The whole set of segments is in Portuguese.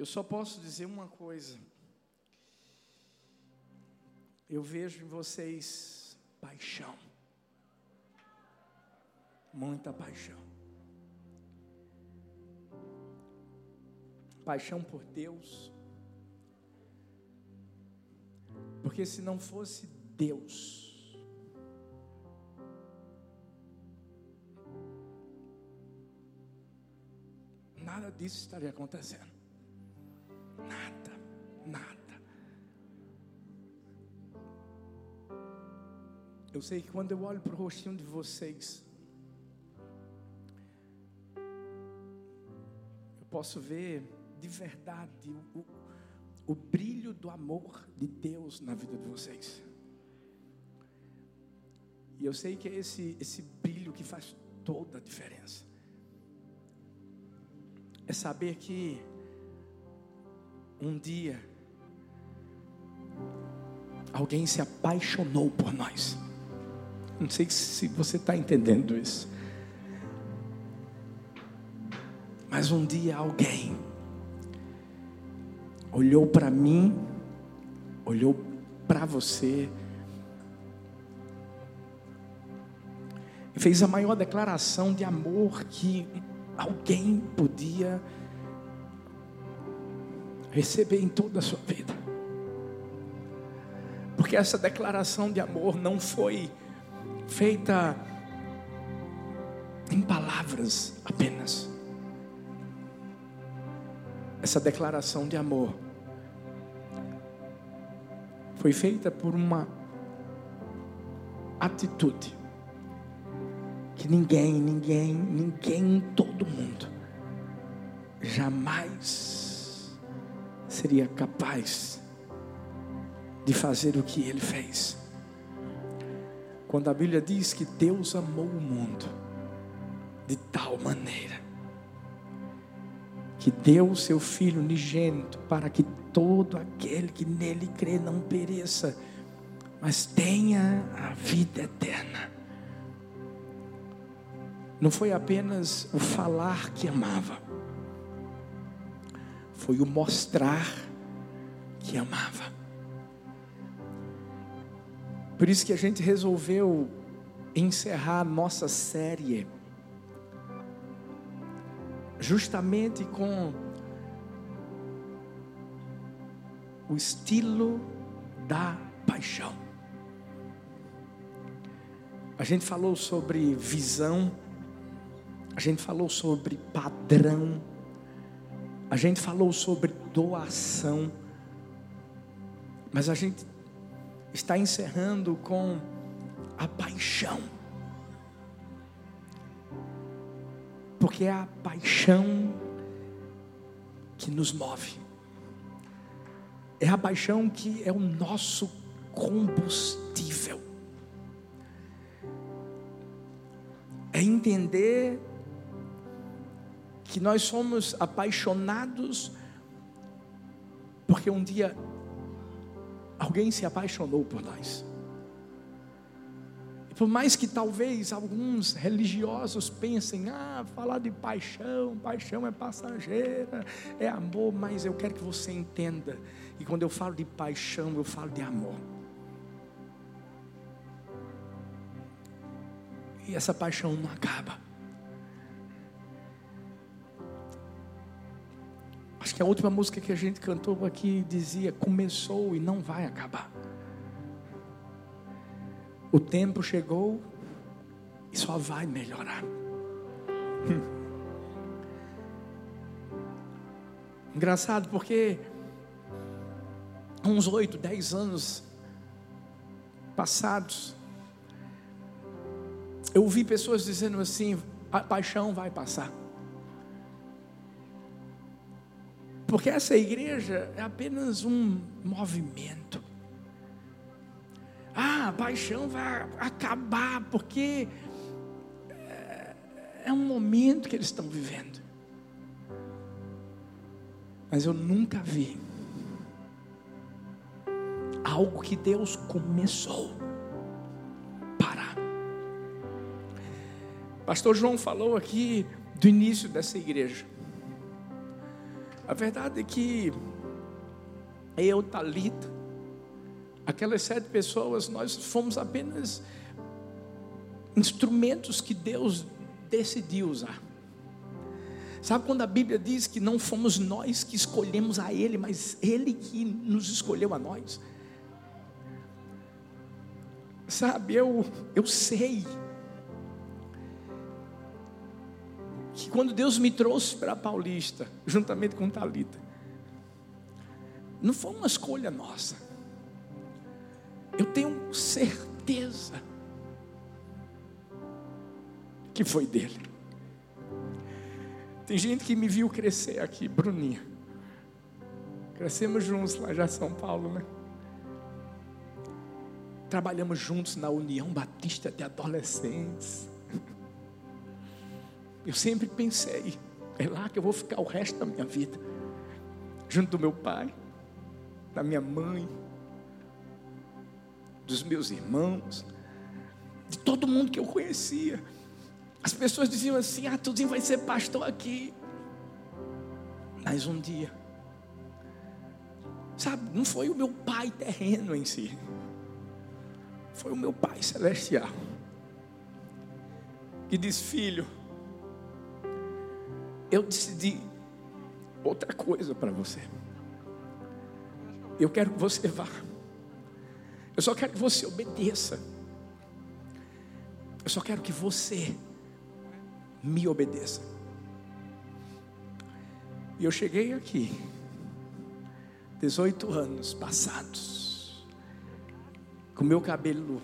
Eu só posso dizer uma coisa. Eu vejo em vocês paixão. Muita paixão. Paixão por Deus. Porque se não fosse Deus, nada disso estaria acontecendo. Nada, nada. Eu sei que quando eu olho para o rostinho de vocês, eu posso ver de verdade o, o brilho do amor de Deus na vida de vocês. E eu sei que é esse, esse brilho que faz toda a diferença. É saber que um dia alguém se apaixonou por nós. Não sei se você está entendendo isso. Mas um dia alguém olhou para mim, olhou para você, e fez a maior declaração de amor que alguém podia receber em toda a sua vida. Porque essa declaração de amor não foi feita em palavras apenas. Essa declaração de amor foi feita por uma atitude que ninguém, ninguém, ninguém, todo mundo jamais seria capaz de fazer o que ele fez. Quando a Bíblia diz que Deus amou o mundo de tal maneira que deu o seu Filho unigênito para que todo aquele que nele crê não pereça, mas tenha a vida eterna. Não foi apenas o falar que amava, foi o mostrar que amava. Por isso que a gente resolveu encerrar nossa série justamente com o estilo da paixão. A gente falou sobre visão, a gente falou sobre padrão, a gente falou sobre doação, mas a gente está encerrando com a paixão. Porque é a paixão que nos move. É a paixão que é o nosso combustível. É entender que nós somos apaixonados porque um dia alguém se apaixonou por nós. E por mais que talvez alguns religiosos pensem, ah, falar de paixão, paixão é passageira, é amor, mas eu quero que você entenda. E quando eu falo de paixão, eu falo de amor. E essa paixão não acaba. Que a última música que a gente cantou aqui dizia: começou e não vai acabar. O tempo chegou e só vai melhorar. Engraçado porque uns oito, dez anos passados, eu ouvi pessoas dizendo assim: a paixão vai passar. Porque essa igreja é apenas um movimento. Ah, a paixão vai acabar, porque é, é um momento que eles estão vivendo. Mas eu nunca vi algo que Deus começou parar. Pastor João falou aqui do início dessa igreja. A verdade é que eu, Talita, aquelas sete pessoas, nós fomos apenas instrumentos que Deus decidiu usar. Sabe quando a Bíblia diz que não fomos nós que escolhemos a Ele, mas Ele que nos escolheu a nós? Sabe, eu, eu sei que quando Deus me trouxe para Paulista, juntamente com Talita, não foi uma escolha nossa. Eu tenho certeza que foi dele. Tem gente que me viu crescer aqui, Bruninha. Crescemos juntos lá já em São Paulo, né? Trabalhamos juntos na União Batista de Adolescentes. Eu sempre pensei, é lá que eu vou ficar o resto da minha vida. Junto do meu pai, da minha mãe, dos meus irmãos, de todo mundo que eu conhecia. As pessoas diziam assim: Ah, Tudinho vai ser pastor aqui. Mas um dia, sabe, não foi o meu pai terreno em si, foi o meu pai celestial, que disse: Filho, eu decidi outra coisa para você. Eu quero que você vá. Eu só quero que você obedeça. Eu só quero que você me obedeça. E eu cheguei aqui, 18 anos passados, com meu cabelo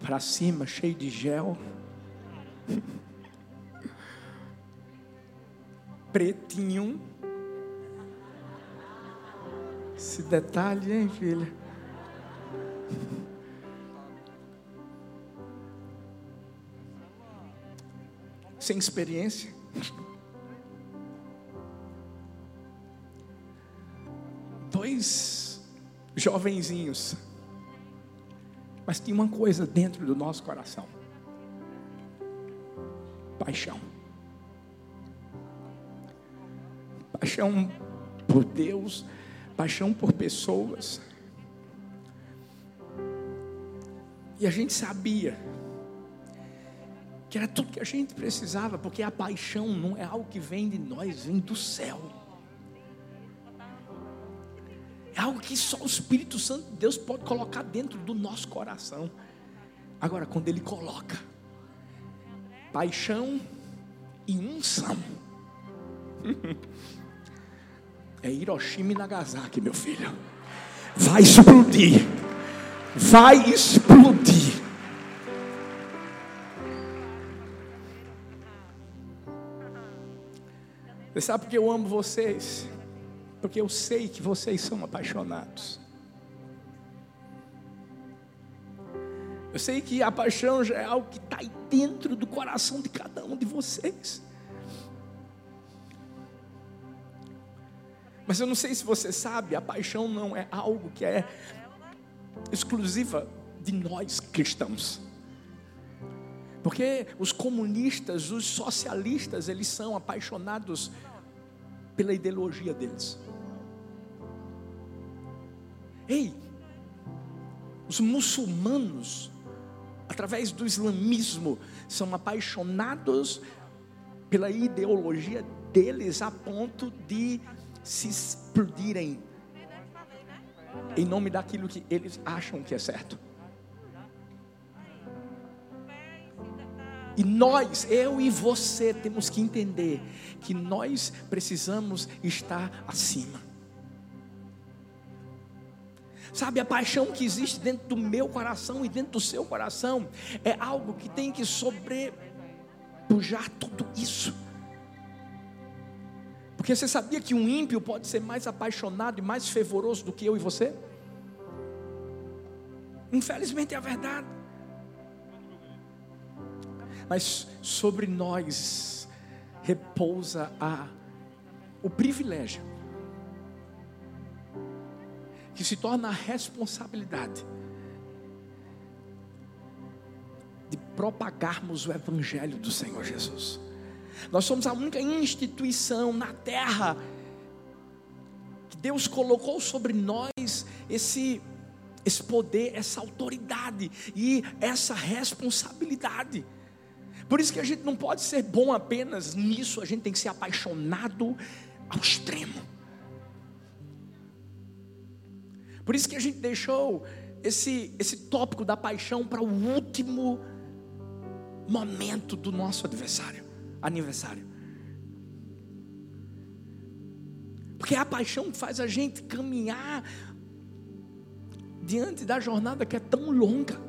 para cima, cheio de gel, pretinho. Esse detalhe, hein, filha? sem experiência. Dois jovenzinhos, mas tinha uma coisa dentro do nosso coração: paixão. Paixão por Deus, paixão por pessoas. E a gente sabia que era tudo que a gente precisava, porque a paixão não é algo que vem de nós, vem do céu. É algo que só o Espírito Santo de Deus pode colocar dentro do nosso coração. Agora, quando Ele coloca paixão e unção, é Hiroshima e Nagasaki, meu filho. Vai explodir, vai explodir. Você sabe por que eu amo vocês? Porque eu sei que vocês são apaixonados. Eu sei que a paixão já é algo que está aí dentro do coração de cada um de vocês. Mas eu não sei se você sabe, a paixão não é algo que é exclusiva de nós cristãos. Porque os comunistas, os socialistas, eles são apaixonados pela ideologia deles. Ei, os muçulmanos, através do islamismo, são apaixonados pela ideologia deles a ponto de se explodirem em nome daquilo que eles acham que é certo. E nós, eu e você, temos que entender que nós precisamos estar acima. Sabe, a paixão que existe dentro do meu coração e dentro do seu coração é algo que tem que sobrepujar tudo isso. Porque você sabia que um ímpio pode ser mais apaixonado e mais fervoroso do que eu e você? Infelizmente é a verdade mas sobre nós repousa a, o privilégio, que se torna a responsabilidade de propagarmos o Evangelho do Senhor Jesus. Nós somos a única instituição na terra que Deus colocou sobre nós esse esse poder, essa autoridade e essa responsabilidade. Por isso que a gente não pode ser bom apenas nisso, a gente tem que ser apaixonado ao extremo. Por isso que a gente deixou esse, esse tópico da paixão para o último momento do nosso adversário, aniversário. Porque a paixão faz a gente caminhar diante da jornada que é tão longa.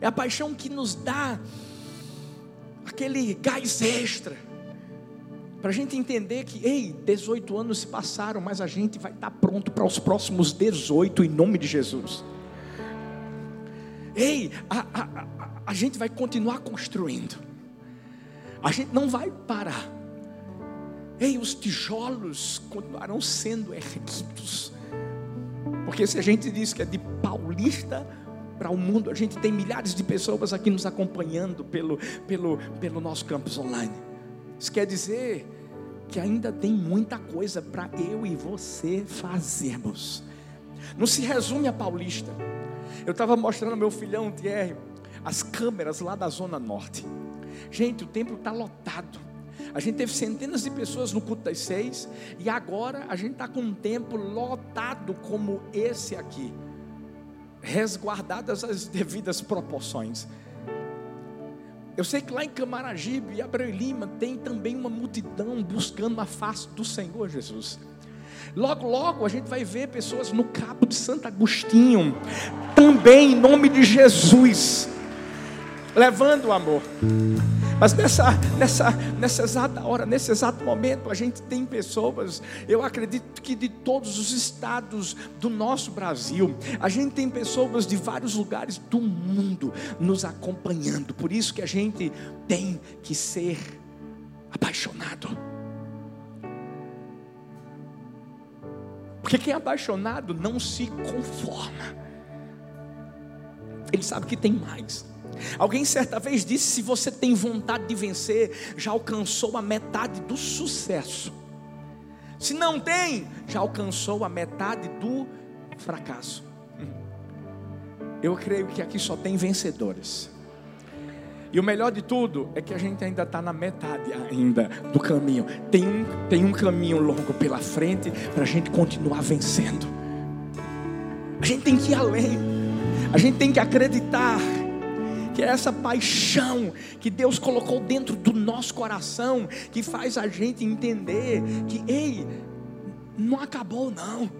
É a paixão que nos dá aquele gás extra. Para a gente entender que, ei, 18 anos se passaram, mas a gente vai estar pronto para os próximos 18 em nome de Jesus. Ei, a, a, a, a gente vai continuar construindo. A gente não vai parar. Ei, os tijolos continuarão sendo erguidos. Porque se a gente diz que é de paulista para o mundo, a gente tem milhares de pessoas aqui nos acompanhando pelo, pelo, pelo nosso campus online. Isso quer dizer que ainda tem muita coisa para eu e você fazermos. Não se resume a Paulista. Eu estava mostrando ao meu filhão Thierry as câmeras lá da Zona Norte. Gente, o templo está lotado. A gente teve centenas de pessoas no culto das seis, e agora a gente está com um templo lotado como esse aqui, resguardadas as devidas proporções. Eu sei que lá em Camaragibe e Abreu Lima tem também uma multidão buscando a face do Senhor Jesus. Logo, logo a gente vai ver pessoas no Cabo de Santo Agostinho, também em nome de Jesus, levando o amor. Mas nessa, nessa, nessa exata hora, nesse exato momento, a gente tem pessoas, eu acredito que de todos os estados do nosso Brasil, a gente tem pessoas de vários lugares do mundo nos acompanhando. Por isso que a gente tem que ser apaixonado. Porque quem é apaixonado não se conforma. Ele sabe que tem mais. Alguém certa vez disse: se você tem vontade de vencer, já alcançou a metade do sucesso. Se não tem, já alcançou a metade do fracasso. Eu creio que aqui só tem vencedores. E o melhor de tudo é que a gente ainda está na metade ainda do caminho. Tem um, tem um caminho longo pela frente para a gente continuar vencendo. A gente tem que ir além. A gente tem que acreditar que é essa paixão que Deus colocou dentro do nosso coração, que faz a gente entender que, ei, não acabou não.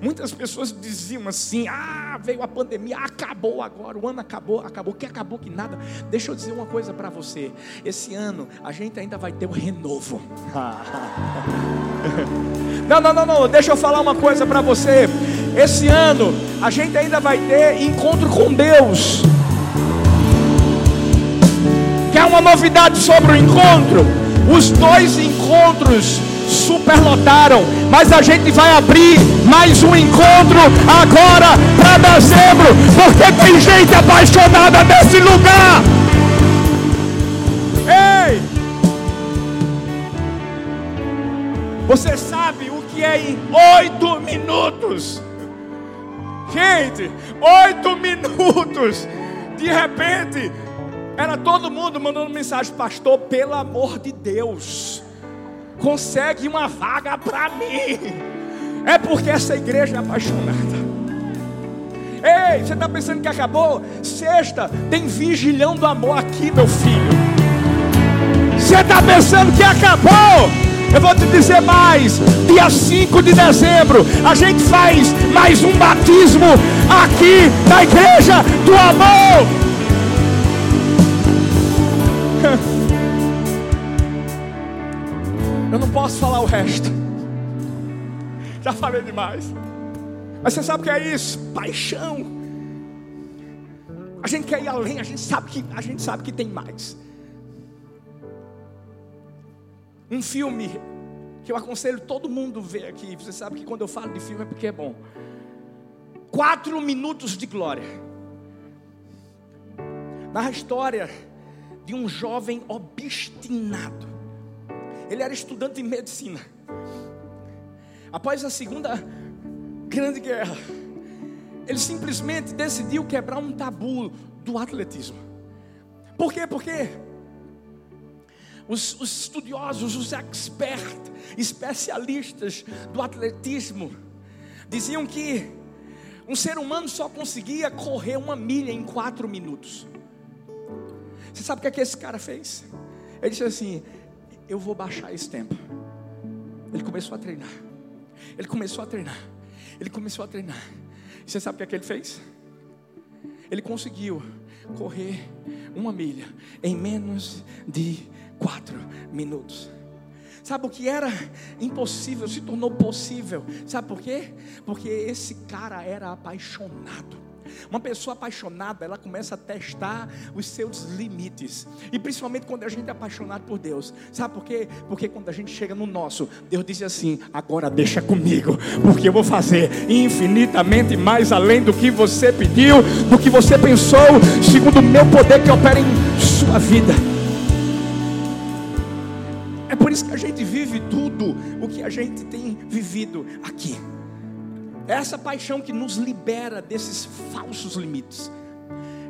Muitas pessoas diziam assim: ah, veio a pandemia, acabou agora, o ano acabou, acabou, que acabou que nada. Deixa eu dizer uma coisa para você: esse ano a gente ainda vai ter o um renovo. não, não, não, não, deixa eu falar uma coisa para você. Esse ano a gente ainda vai ter encontro com Deus. Quer uma novidade sobre o encontro? Os dois encontros superlotaram, mas a gente vai abrir mais um encontro agora para dezembro, porque tem gente apaixonada nesse lugar. Ei! Você sabe o que é em oito minutos? Gente, oito minutos. De repente, era todo mundo mandando mensagem, pastor, pelo amor de Deus, consegue uma vaga para mim. É porque essa igreja é apaixonada. Ei, você está pensando que acabou? Sexta, tem vigilhão do amor aqui, meu filho. Você está pensando que acabou? Eu vou te dizer mais: dia 5 de dezembro, a gente faz mais um batismo aqui na igreja do amor. Eu não posso falar o resto. Já falei demais. Mas você sabe o que é isso? Paixão. A gente quer ir além, a gente sabe que a gente sabe que tem mais. Um filme que eu aconselho todo mundo ver aqui. Você sabe que quando eu falo de filme é porque é bom. Quatro minutos de glória. Na história de um jovem obstinado ele era estudante de medicina. após a segunda grande guerra, ele simplesmente decidiu quebrar um tabu do atletismo. Por quê? Porque os, os estudiosos, os experts, especialistas do atletismo, diziam que um ser humano só conseguia correr uma milha em quatro minutos. Você sabe o que, é que esse cara fez? Ele disse assim: Eu vou baixar esse tempo. Ele começou a treinar. Ele começou a treinar. Ele começou a treinar. Você sabe o que, é que ele fez? Ele conseguiu correr uma milha em menos de quatro minutos. Sabe o que era impossível se tornou possível? Sabe por quê? Porque esse cara era apaixonado. Uma pessoa apaixonada, ela começa a testar os seus limites. E principalmente quando a gente é apaixonado por Deus. Sabe por quê? Porque quando a gente chega no nosso, Deus diz assim: agora deixa comigo, porque eu vou fazer infinitamente mais além do que você pediu, do que você pensou, segundo o meu poder que opera em sua vida. É por isso que a gente vive tudo o que a gente tem vivido aqui. É essa paixão que nos libera desses falsos limites.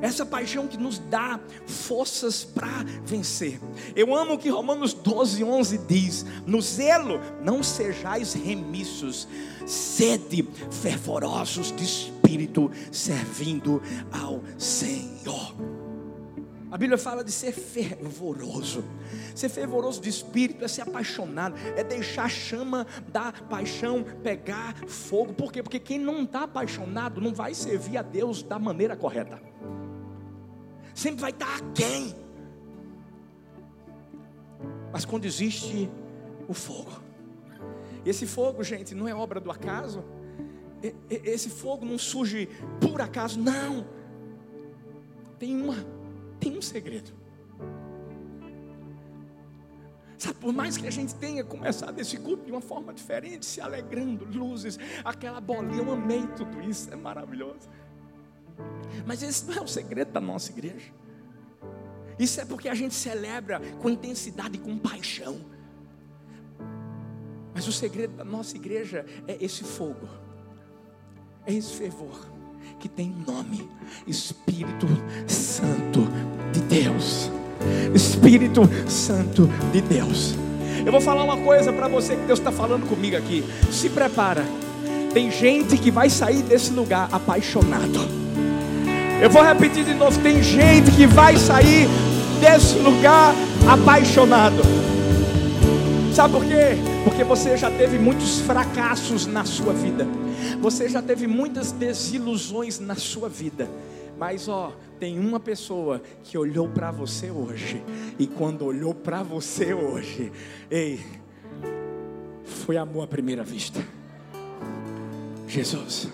Essa paixão que nos dá forças para vencer. Eu amo o que Romanos 12, 11 diz: No zelo não sejais remissos, sede fervorosos de espírito, servindo ao Senhor. A Bíblia fala de ser fervoroso. Ser fervoroso de espírito é ser apaixonado, é deixar a chama da paixão pegar fogo. Por quê? Porque quem não está apaixonado não vai servir a Deus da maneira correta. Sempre vai estar tá? Mas quando existe o fogo, esse fogo, gente, não é obra do acaso. Esse fogo não surge por acaso, não. Tem uma tem um segredo. Sabe, por mais que a gente tenha começado esse culto de uma forma diferente, se alegrando, luzes, aquela bolinha, eu amei tudo isso, é maravilhoso. Mas esse não é o segredo da nossa igreja. Isso é porque a gente celebra com intensidade e com paixão. Mas o segredo da nossa igreja é esse fogo, é esse fervor que tem nome: Espírito Santo de Deus. Espírito Santo de Deus. Eu vou falar uma coisa para você que Deus está falando comigo aqui. Se prepara. Tem gente que vai sair desse lugar apaixonado. Eu vou repetir de novo. Tem gente que vai sair desse lugar apaixonado. Sabe por quê? Porque você já teve muitos fracassos na sua vida. Você já teve muitas desilusões na sua vida. Mas ó, tem uma pessoa que olhou para você hoje. E quando olhou para você hoje, ei, foi amor à primeira vista. Jesus.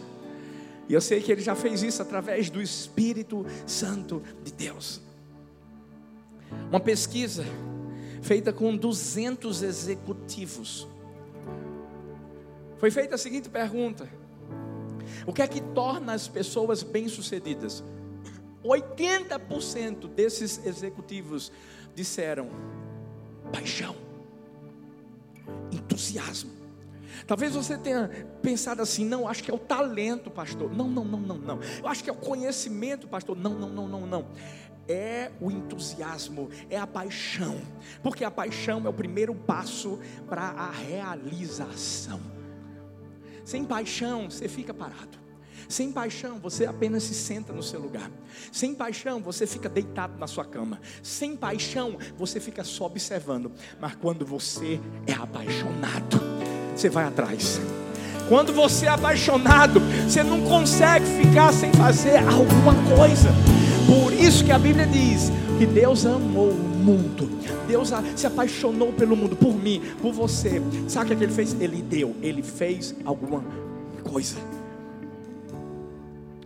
E eu sei que ele já fez isso através do Espírito Santo de Deus. Uma pesquisa feita com 200 executivos. Foi feita a seguinte pergunta: O que é que torna as pessoas bem-sucedidas? 80% desses executivos disseram paixão, entusiasmo. Talvez você tenha pensado assim, não, acho que é o talento, pastor. Não, não, não, não, não. Eu acho que é o conhecimento, pastor. Não, não, não, não, não é o entusiasmo, é a paixão, porque a paixão é o primeiro passo para a realização. Sem paixão, você fica parado. Sem paixão, você apenas se senta no seu lugar. Sem paixão, você fica deitado na sua cama. Sem paixão, você fica só observando. Mas quando você é apaixonado, você vai atrás. Quando você é apaixonado, você não consegue ficar sem fazer alguma coisa. Por isso que a Bíblia diz que Deus amou o mundo. Deus se apaixonou pelo mundo, por mim, por você. Sabe o que ele fez? Ele deu, ele fez alguma coisa.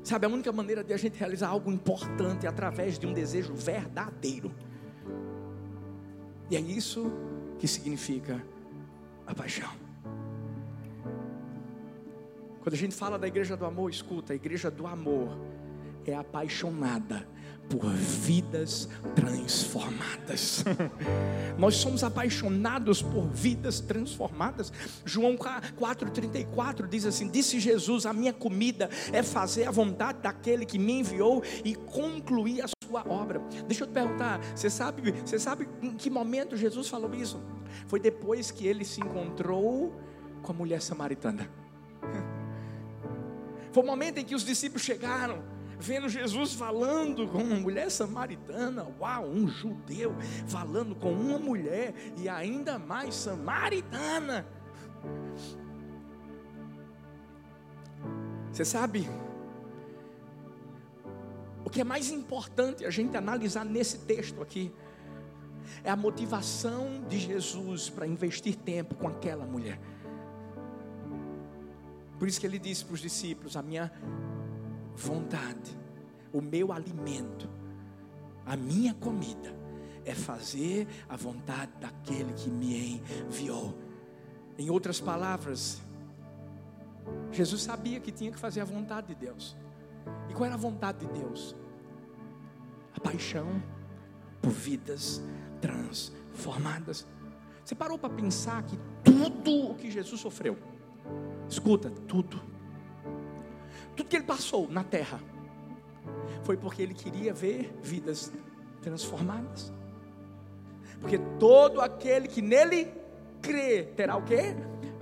Sabe, a única maneira de a gente realizar algo importante é através de um desejo verdadeiro. E é isso que significa a paixão. Quando a gente fala da igreja do amor, escuta, a igreja do amor é apaixonada por vidas transformadas. Nós somos apaixonados por vidas transformadas. João 4,34 diz assim: Disse Jesus: A minha comida é fazer a vontade daquele que me enviou e concluir a sua obra. Deixa eu te perguntar: você sabe, você sabe em que momento Jesus falou isso? Foi depois que ele se encontrou com a mulher samaritana. Foi o momento em que os discípulos chegaram vendo Jesus falando com uma mulher samaritana, uau, um judeu falando com uma mulher e ainda mais samaritana. Você sabe, o que é mais importante a gente analisar nesse texto aqui é a motivação de Jesus para investir tempo com aquela mulher. Por isso que ele disse para os discípulos: A minha vontade, o meu alimento, a minha comida é fazer a vontade daquele que me enviou. Em outras palavras, Jesus sabia que tinha que fazer a vontade de Deus. E qual era a vontade de Deus? A paixão por vidas transformadas. Você parou para pensar que tudo o que Jesus sofreu, escuta, tudo, tudo que ele passou na terra foi porque ele queria ver vidas transformadas. Porque todo aquele que nele crê terá o quê?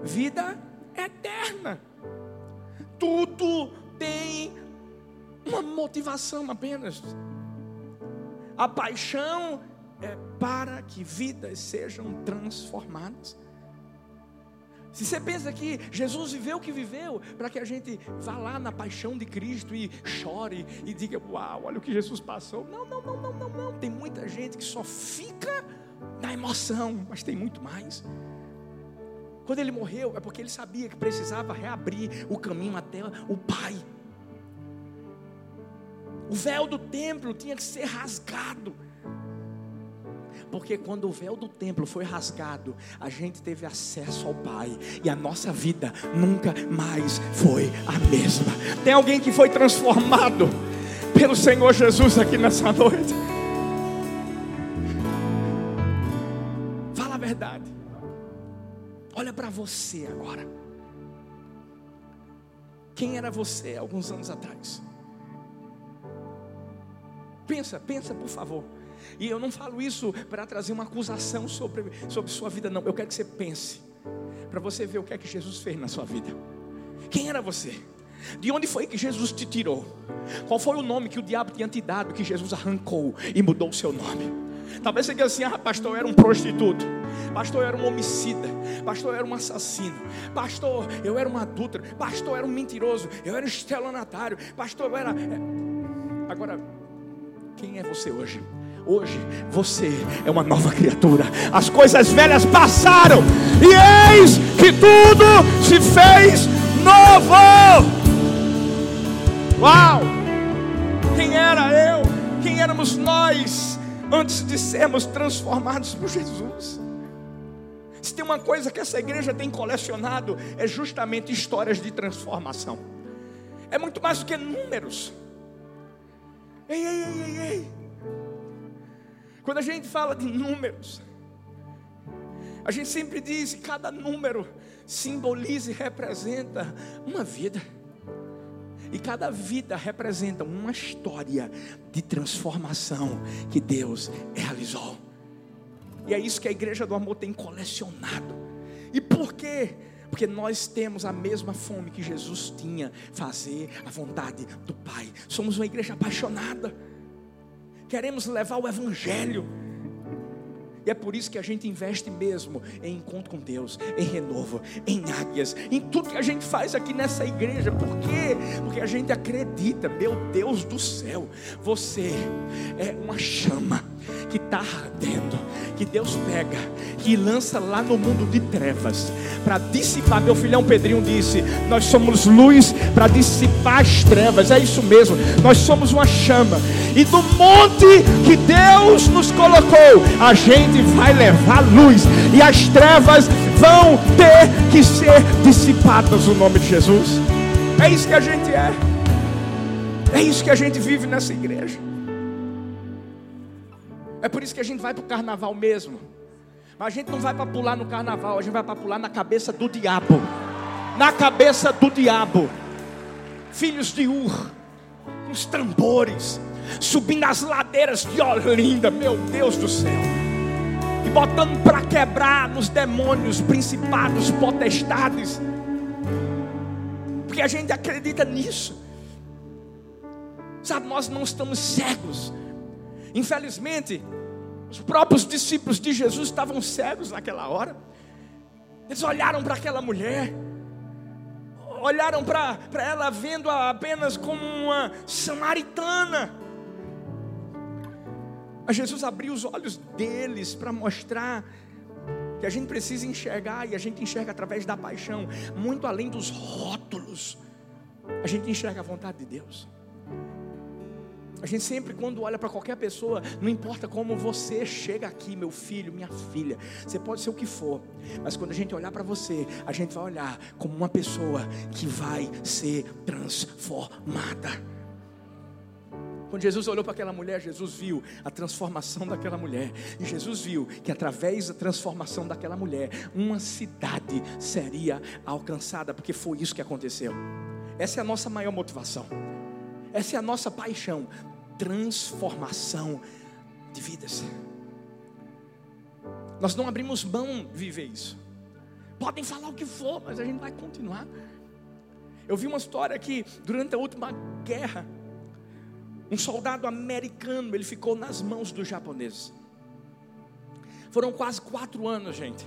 Vida eterna. Tudo tem uma motivação apenas. A paixão é para que vidas sejam transformadas. Se você pensa que Jesus viveu o que viveu, para que a gente vá lá na paixão de Cristo e chore e diga, uau, olha o que Jesus passou. Não, não, não, não, não, não. Tem muita gente que só fica na emoção, mas tem muito mais. Quando ele morreu, é porque ele sabia que precisava reabrir o caminho até o Pai. O véu do templo tinha que ser rasgado. Porque quando o véu do templo foi rasgado, a gente teve acesso ao Pai e a nossa vida nunca mais foi a mesma. Tem alguém que foi transformado pelo Senhor Jesus aqui nessa noite? Fala a verdade. Olha para você agora. Quem era você alguns anos atrás? Pensa, pensa por favor. E eu não falo isso para trazer uma acusação sobre, sobre sua vida, não. Eu quero que você pense, para você ver o que é que Jesus fez na sua vida. Quem era você? De onde foi que Jesus te tirou? Qual foi o nome que o diabo tinha te dado que Jesus arrancou e mudou o seu nome? Talvez você diga assim: ah, pastor, eu era um prostituto. Pastor, eu era um homicida. Pastor, eu era um assassino. Pastor, eu era um adúltero. Pastor, eu era um mentiroso. Eu era um estelionatário. Pastor, eu era. É, agora, quem é você hoje? Hoje você é uma nova criatura. As coisas velhas passaram e eis que tudo se fez novo. Uau! Quem era eu? Quem éramos nós antes de sermos transformados por Jesus? Se tem uma coisa que essa igreja tem colecionado é justamente histórias de transformação. É muito mais do que números. Ei, ei, ei, ei, ei. Quando a gente fala de números, a gente sempre diz que cada número simboliza e representa uma vida. E cada vida representa uma história de transformação que Deus realizou. E é isso que a igreja do amor tem colecionado. E por quê? Porque nós temos a mesma fome que Jesus tinha, fazer a vontade do Pai. Somos uma igreja apaixonada queremos levar o Evangelho. E é por isso que a gente investe mesmo em encontro com Deus, em renovo, em águias, em tudo que a gente faz aqui nessa igreja. Por quê? Porque a gente acredita, meu Deus do céu, você é uma chama que está ardendo, que Deus pega, que lança lá no mundo de trevas, para dissipar. Meu filhão Pedrinho disse: Nós somos luz para dissipar as trevas, é isso mesmo, nós somos uma chama, e do monte que Deus nos colocou, a gente vai levar luz, e as trevas vão ter que ser dissipadas no nome de Jesus. É isso que a gente é, é isso que a gente vive nessa igreja. É por isso que a gente vai para o carnaval mesmo. Mas a gente não vai para pular no carnaval, a gente vai para pular na cabeça do diabo. Na cabeça do diabo. Filhos de Ur, os tambores, subindo as ladeiras de Olinda, meu Deus do céu. E botando para quebrar nos demônios, principados, potestades. Porque a gente acredita nisso. Sabe, nós não estamos cegos. Infelizmente, os próprios discípulos de Jesus estavam cegos naquela hora. Eles olharam para aquela mulher, olharam para ela vendo-a apenas como uma samaritana. Mas Jesus abriu os olhos deles para mostrar que a gente precisa enxergar e a gente enxerga através da paixão, muito além dos rótulos. A gente enxerga a vontade de Deus. A gente sempre, quando olha para qualquer pessoa, não importa como você chega aqui, meu filho, minha filha, você pode ser o que for, mas quando a gente olhar para você, a gente vai olhar como uma pessoa que vai ser transformada. Quando Jesus olhou para aquela mulher, Jesus viu a transformação daquela mulher. E Jesus viu que através da transformação daquela mulher, uma cidade seria alcançada, porque foi isso que aconteceu. Essa é a nossa maior motivação. Essa é a nossa paixão transformação de vidas. Nós não abrimos mão de viver isso. Podem falar o que for, mas a gente vai continuar. Eu vi uma história que durante a última guerra, um soldado americano, ele ficou nas mãos dos japoneses. Foram quase quatro anos, gente.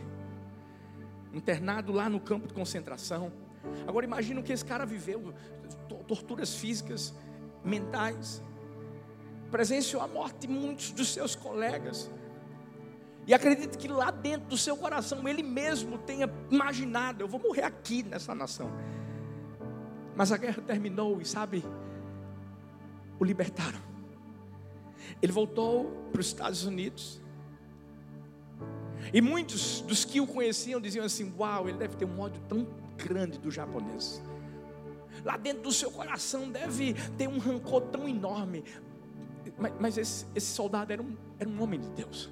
Internado lá no campo de concentração. Agora imagina o que esse cara viveu: torturas físicas, mentais presenciou a morte de muitos dos seus colegas. E acredito que lá dentro do seu coração ele mesmo tenha imaginado: eu vou morrer aqui nessa nação. Mas a guerra terminou e sabe, o libertaram. Ele voltou para os Estados Unidos. E muitos dos que o conheciam diziam assim: Uau, ele deve ter um ódio tão grande do japonês. Lá dentro do seu coração deve ter um rancor tão enorme mas, mas esse, esse, soldado era um, era um homem de Deus,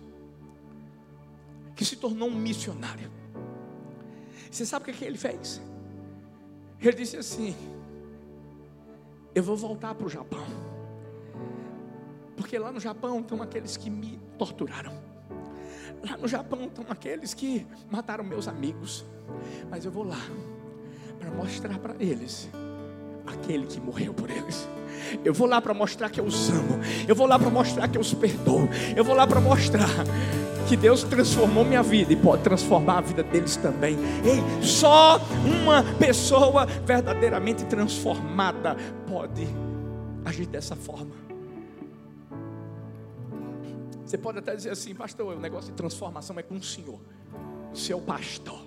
que se tornou um missionário. Você sabe o que, é que ele fez? Ele disse assim: Eu vou voltar para o Japão, porque lá no Japão estão aqueles que me torturaram. Lá no Japão estão aqueles que mataram meus amigos. Mas eu vou lá para mostrar para eles aquele que morreu por eles. Eu vou lá para mostrar que eu os amo. Eu vou lá para mostrar que eu os perdoo. Eu vou lá para mostrar que Deus transformou minha vida e pode transformar a vida deles também. Ei, só uma pessoa verdadeiramente transformada pode agir dessa forma. Você pode até dizer assim, pastor, o negócio de transformação é com o senhor, o seu pastor,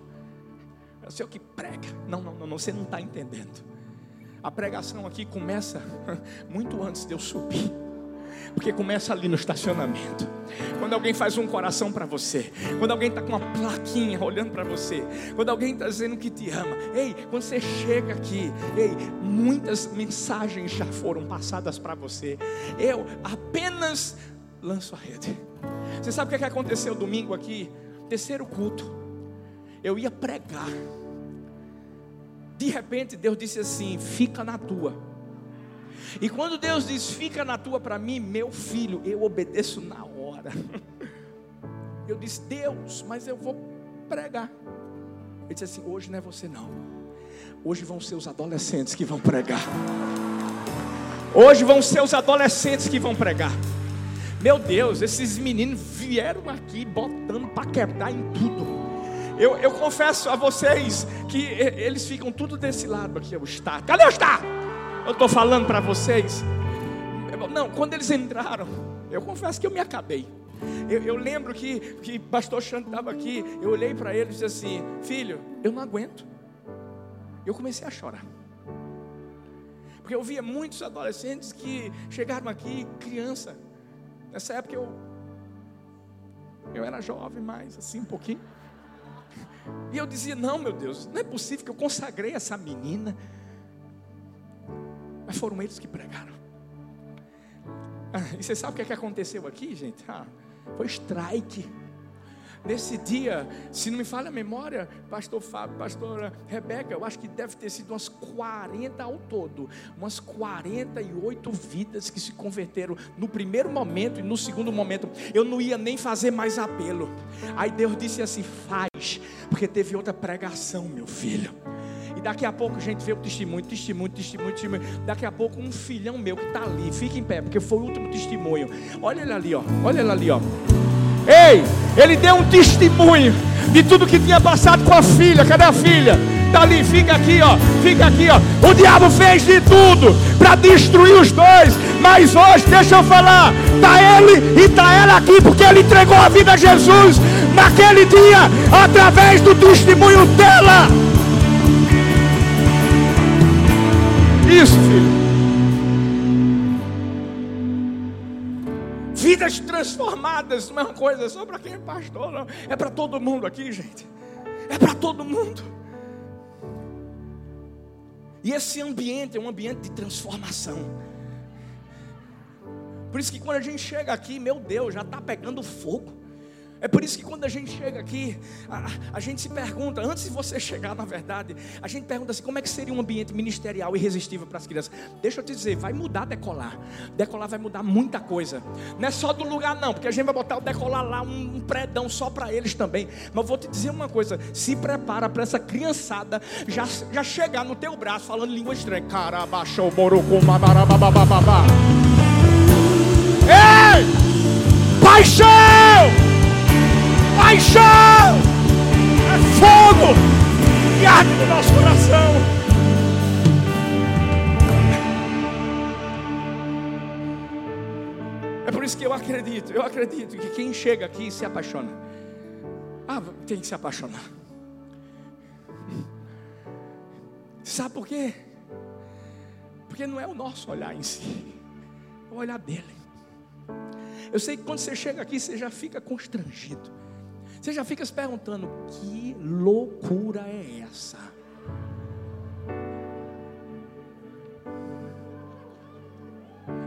é o senhor que prega. Não, não, não, você não está entendendo. A pregação aqui começa muito antes de eu subir. Porque começa ali no estacionamento. Quando alguém faz um coração para você, quando alguém está com uma plaquinha olhando para você, quando alguém está dizendo que te ama, ei, quando você chega aqui, ei, muitas mensagens já foram passadas para você. Eu apenas lanço a rede. Você sabe o que, é aconteceu domingo aqui? Terceiro culto. Eu ia pregar. De repente Deus disse assim: fica na tua. E quando Deus diz fica na tua para mim, meu filho, eu obedeço na hora. Eu disse: Deus, mas eu vou pregar. Ele disse assim: hoje não é você não. Hoje vão ser os adolescentes que vão pregar. Hoje vão ser os adolescentes que vão pregar. Meu Deus, esses meninos vieram aqui botando para quebrar em tudo. Eu, eu confesso a vocês que eles ficam tudo desse lado aqui, o está. Cadê o está? Eu estou falando para vocês. Não, quando eles entraram, eu confesso que eu me acabei. Eu, eu lembro que, que pastor Xande estava aqui, eu olhei para ele e disse assim: Filho, eu não aguento. Eu comecei a chorar. Porque eu via muitos adolescentes que chegaram aqui, criança. Nessa época eu, eu era jovem, mas assim, um pouquinho. E eu dizia: Não, meu Deus, não é possível que eu consagrei essa menina. Mas foram eles que pregaram. Ah, e você sabe o que, é que aconteceu aqui, gente? Ah, Foi strike. Nesse dia, se não me falha a memória, pastor Fábio, pastora Rebeca, eu acho que deve ter sido umas 40 ao todo, umas 48 vidas que se converteram no primeiro momento e no segundo momento. Eu não ia nem fazer mais apelo. Aí Deus disse assim: faz, porque teve outra pregação, meu filho. E daqui a pouco a gente vê o testemunho, testemunho, testemunho, testemunho. Daqui a pouco um filhão meu que está ali, fica em pé, porque foi o último testemunho. Olha ele ali, ó. Olha ele ali, ó. Ei, ele deu um testemunho de tudo que tinha passado com a filha. Cadê a filha? Está ali, fica aqui, ó. Fica aqui, ó. O diabo fez de tudo para destruir os dois. Mas hoje, deixa eu falar, tá ele e tá ela aqui porque ele entregou a vida a Jesus naquele dia através do testemunho dela. Isso, filho. Vidas transformadas, não é uma coisa só para quem é pastor, não. É para todo mundo aqui, gente. É para todo mundo. E esse ambiente é um ambiente de transformação. Por isso que quando a gente chega aqui, meu Deus, já está pegando fogo. É por isso que quando a gente chega aqui, a, a, gente se pergunta, antes de você chegar, na verdade, a gente pergunta assim: como é que seria um ambiente ministerial irresistível para as crianças? Deixa eu te dizer, vai mudar decolar. Decolar vai mudar muita coisa. Não é só do lugar, não, porque a gente vai botar o decolar lá, um, um predão só para eles também. Mas vou te dizer uma coisa: se prepara para essa criançada já, já chegar no teu braço falando língua estranha. Carabaixou, borocuma, barababababá. Ei! Paixão! Paixão, é fogo que arde no nosso coração. É por isso que eu acredito, eu acredito que quem chega aqui se apaixona. Ah, tem que se apaixonar. Sabe por quê? Porque não é o nosso olhar em si, é o olhar dele. Eu sei que quando você chega aqui, você já fica constrangido. Você já fica se perguntando: que loucura é essa?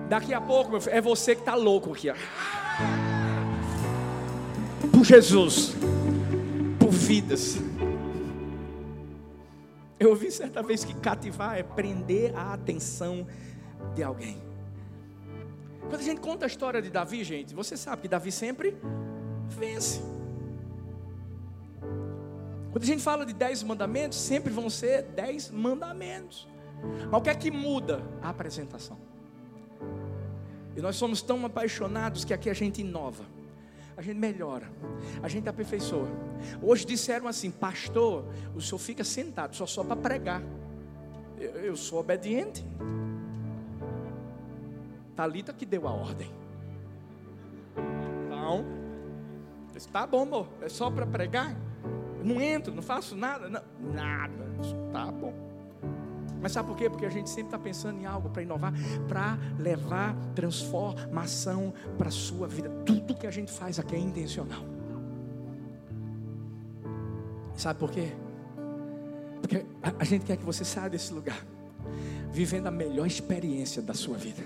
Daqui a pouco, meu filho, é você que está louco aqui. Ó. Por Jesus, por vidas. Eu ouvi certa vez que cativar é prender a atenção de alguém. Quando a gente conta a história de Davi, gente, você sabe que Davi sempre vence. Quando a gente fala de dez mandamentos, sempre vão ser dez mandamentos. Mas o que é que muda? A apresentação. E nós somos tão apaixonados que aqui a gente inova, a gente melhora, a gente aperfeiçoa. Hoje disseram assim, pastor, o senhor fica sentado só só para pregar. Eu, eu sou obediente. Talita que deu a ordem. Então, está bom, amor, é só para pregar não entro, não faço nada. Não, nada. Tá bom. Mas sabe por quê? Porque a gente sempre está pensando em algo para inovar, para levar transformação para a sua vida. Tudo que a gente faz aqui é intencional. Sabe por quê? Porque a gente quer que você saia desse lugar, vivendo a melhor experiência da sua vida.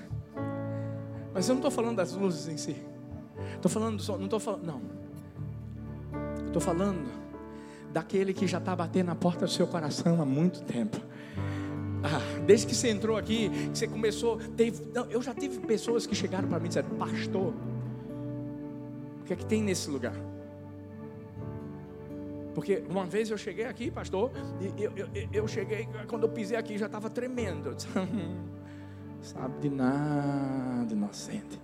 Mas eu não estou falando das luzes em si. Estou falando, não estou falando, não. Estou falando daquele que já está batendo na porta do seu coração há muito tempo. Ah, desde que você entrou aqui, que você começou, teve, não, eu já tive pessoas que chegaram para mim e disseram, pastor, o que é que tem nesse lugar? Porque uma vez eu cheguei aqui, pastor, e eu, eu, eu cheguei, quando eu pisei aqui já estava tremendo. Sabe de nada, inocente.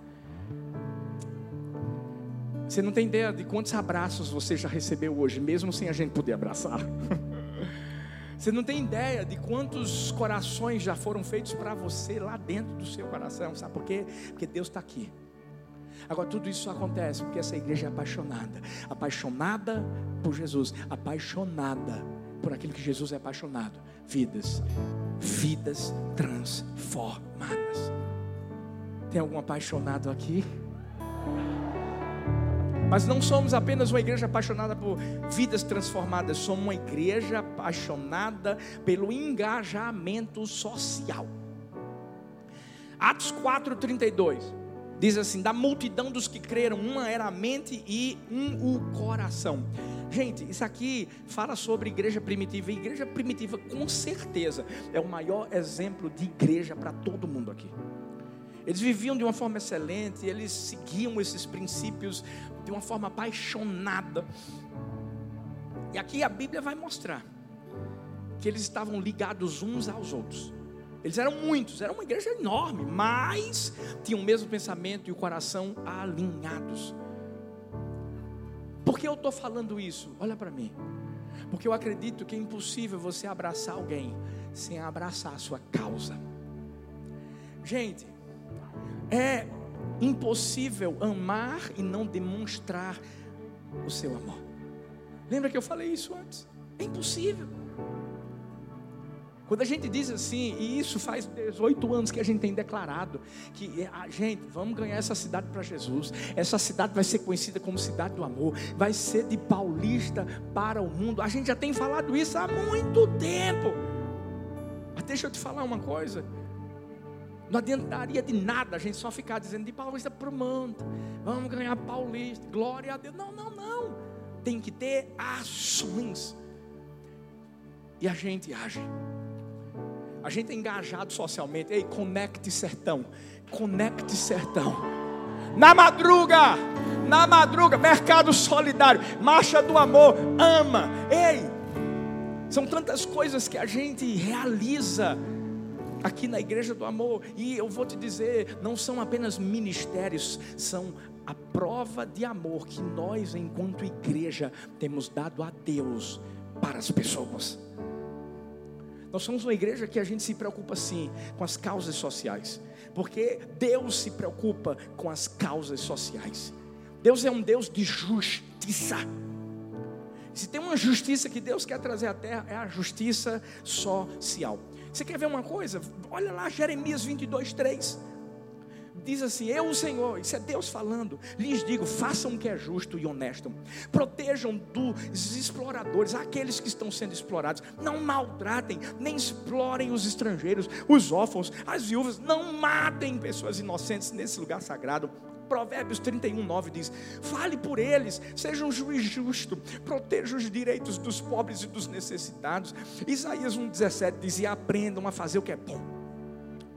Você não tem ideia de quantos abraços você já recebeu hoje, mesmo sem a gente poder abraçar. Você não tem ideia de quantos corações já foram feitos para você lá dentro do seu coração. Sabe por quê? Porque Deus está aqui. Agora, tudo isso acontece porque essa igreja é apaixonada apaixonada por Jesus, apaixonada por aquilo que Jesus é apaixonado. Vidas, vidas transformadas. Tem algum apaixonado aqui? Mas não somos apenas uma igreja apaixonada por vidas transformadas, somos uma igreja apaixonada pelo engajamento social. Atos 4:32. Diz assim: da multidão dos que creram, uma era a mente e um o coração. Gente, isso aqui fala sobre igreja primitiva. E igreja primitiva, com certeza, é o maior exemplo de igreja para todo mundo aqui. Eles viviam de uma forma excelente, eles seguiam esses princípios de uma forma apaixonada. E aqui a Bíblia vai mostrar que eles estavam ligados uns aos outros. Eles eram muitos, era uma igreja enorme, mas tinham o mesmo pensamento e o coração alinhados. Por que eu estou falando isso? Olha para mim. Porque eu acredito que é impossível você abraçar alguém sem abraçar a sua causa. Gente, é impossível amar e não demonstrar o seu amor. Lembra que eu falei isso antes? É impossível. Quando a gente diz assim, e isso faz 18 anos que a gente tem declarado, que a gente, vamos ganhar essa cidade para Jesus, essa cidade vai ser conhecida como cidade do amor, vai ser de paulista para o mundo. A gente já tem falado isso há muito tempo. Mas deixa eu te falar uma coisa. Não adiantaria de nada a gente só ficar dizendo de paulista para o mundo. Vamos ganhar paulista, glória a Deus. Não, não, não. Tem que ter ações. E a gente age. A gente é engajado socialmente. Ei, conecte sertão. Conecte sertão. Na madruga, na madruga, mercado solidário, marcha do amor, ama. Ei, são tantas coisas que a gente realiza aqui na igreja do amor. E eu vou te dizer, não são apenas ministérios, são a prova de amor que nós, enquanto igreja, temos dado a Deus para as pessoas. Nós somos uma igreja que a gente se preocupa sim com as causas sociais, porque Deus se preocupa com as causas sociais. Deus é um Deus de justiça. Se tem uma justiça que Deus quer trazer à terra, é a justiça social. Você quer ver uma coisa? Olha lá Jeremias 22, 3 diz assim: Eu, o Senhor, isso é Deus falando, lhes digo: façam o que é justo e honesto, protejam dos exploradores, aqueles que estão sendo explorados, não maltratem, nem explorem os estrangeiros, os órfãos, as viúvas, não matem pessoas inocentes nesse lugar sagrado. Provérbios 31, 9 diz: Fale por eles, seja um juiz justo, proteja os direitos dos pobres e dos necessitados. Isaías 1, 17 diz: E aprendam a fazer o que é bom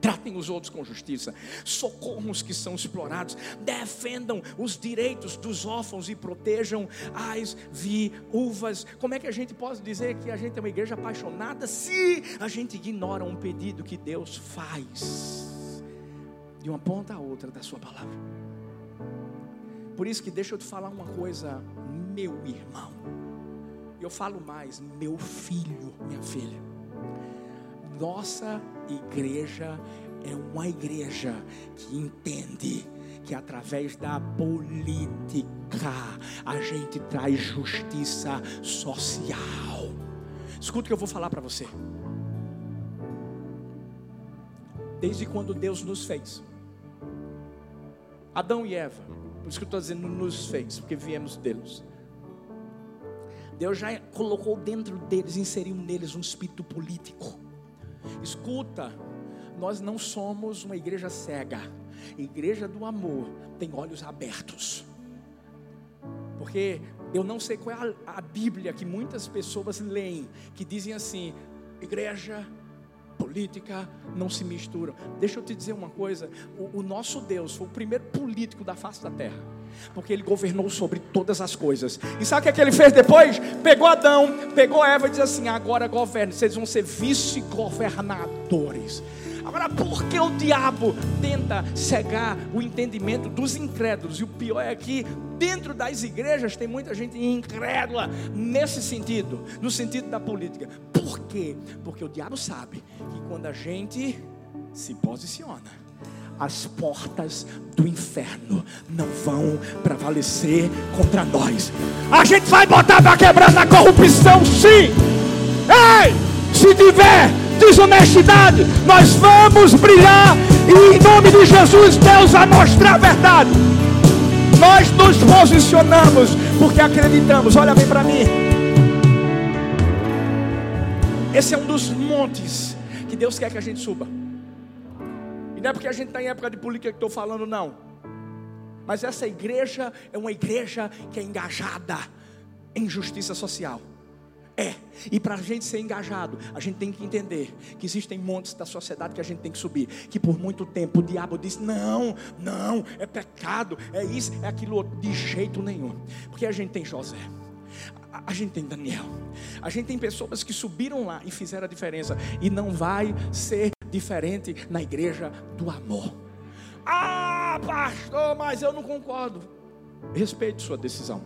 tratem os outros com justiça, socorram os que são explorados, defendam os direitos dos órfãos e protejam as viúvas. Como é que a gente pode dizer que a gente é uma igreja apaixonada se a gente ignora um pedido que Deus faz de uma ponta a outra da Sua palavra? Por isso que deixa eu te falar uma coisa, meu irmão. Eu falo mais, meu filho, minha filha. Nossa igreja é uma igreja que entende que através da política a gente traz justiça social. Escuta o que eu vou falar para você. Desde quando Deus nos fez, Adão e Eva, por isso que eu estou dizendo nos fez, porque viemos deles. Deus já colocou dentro deles, inseriu neles um espírito político. Escuta, nós não somos uma igreja cega. igreja do amor tem olhos abertos. Porque eu não sei qual é a, a Bíblia que muitas pessoas leem, que dizem assim: igreja, política não se misturam. Deixa eu te dizer uma coisa: o, o nosso Deus foi o primeiro político da face da terra porque ele governou sobre todas as coisas. E sabe o que, é que ele fez depois? Pegou Adão, pegou Eva e disse assim: agora governe, vocês vão ser vice-governadores. Agora, por que o diabo tenta cegar o entendimento dos incrédulos? E o pior é que dentro das igrejas tem muita gente incrédula nesse sentido, no sentido da política. Por quê? Porque o diabo sabe que quando a gente se posiciona, as portas do inferno não vão prevalecer contra nós. A gente vai botar para quebrar na corrupção, sim. Ei, se tiver desonestidade, nós vamos brilhar e em nome de Jesus Deus vai mostrar a verdade. Nós nos posicionamos porque acreditamos. Olha bem para mim. Esse é um dos montes que Deus quer que a gente suba. E não é porque a gente está em época de política que estou falando, não. Mas essa igreja é uma igreja que é engajada em justiça social. É, e para a gente ser engajado, a gente tem que entender que existem montes da sociedade que a gente tem que subir. Que por muito tempo o diabo diz: não, não, é pecado, é isso, é aquilo, de jeito nenhum. Porque a gente tem José, a gente tem Daniel, a gente tem pessoas que subiram lá e fizeram a diferença, e não vai ser diferente na igreja do amor. Ah, pastor, mas eu não concordo. Respeite sua decisão.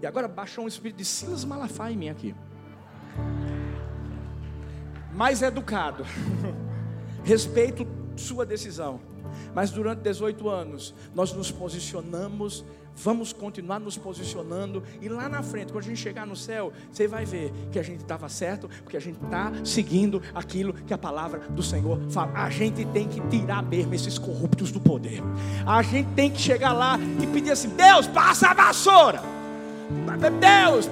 E agora baixou um espírito de Silas Malafaia em mim aqui mais educado. Respeito sua decisão. Mas durante 18 anos, nós nos posicionamos, vamos continuar nos posicionando, e lá na frente, quando a gente chegar no céu, você vai ver que a gente estava certo, porque a gente está seguindo aquilo que a palavra do Senhor fala. A gente tem que tirar mesmo esses corruptos do poder. A gente tem que chegar lá e pedir assim: Deus, passa a vassoura. Deus,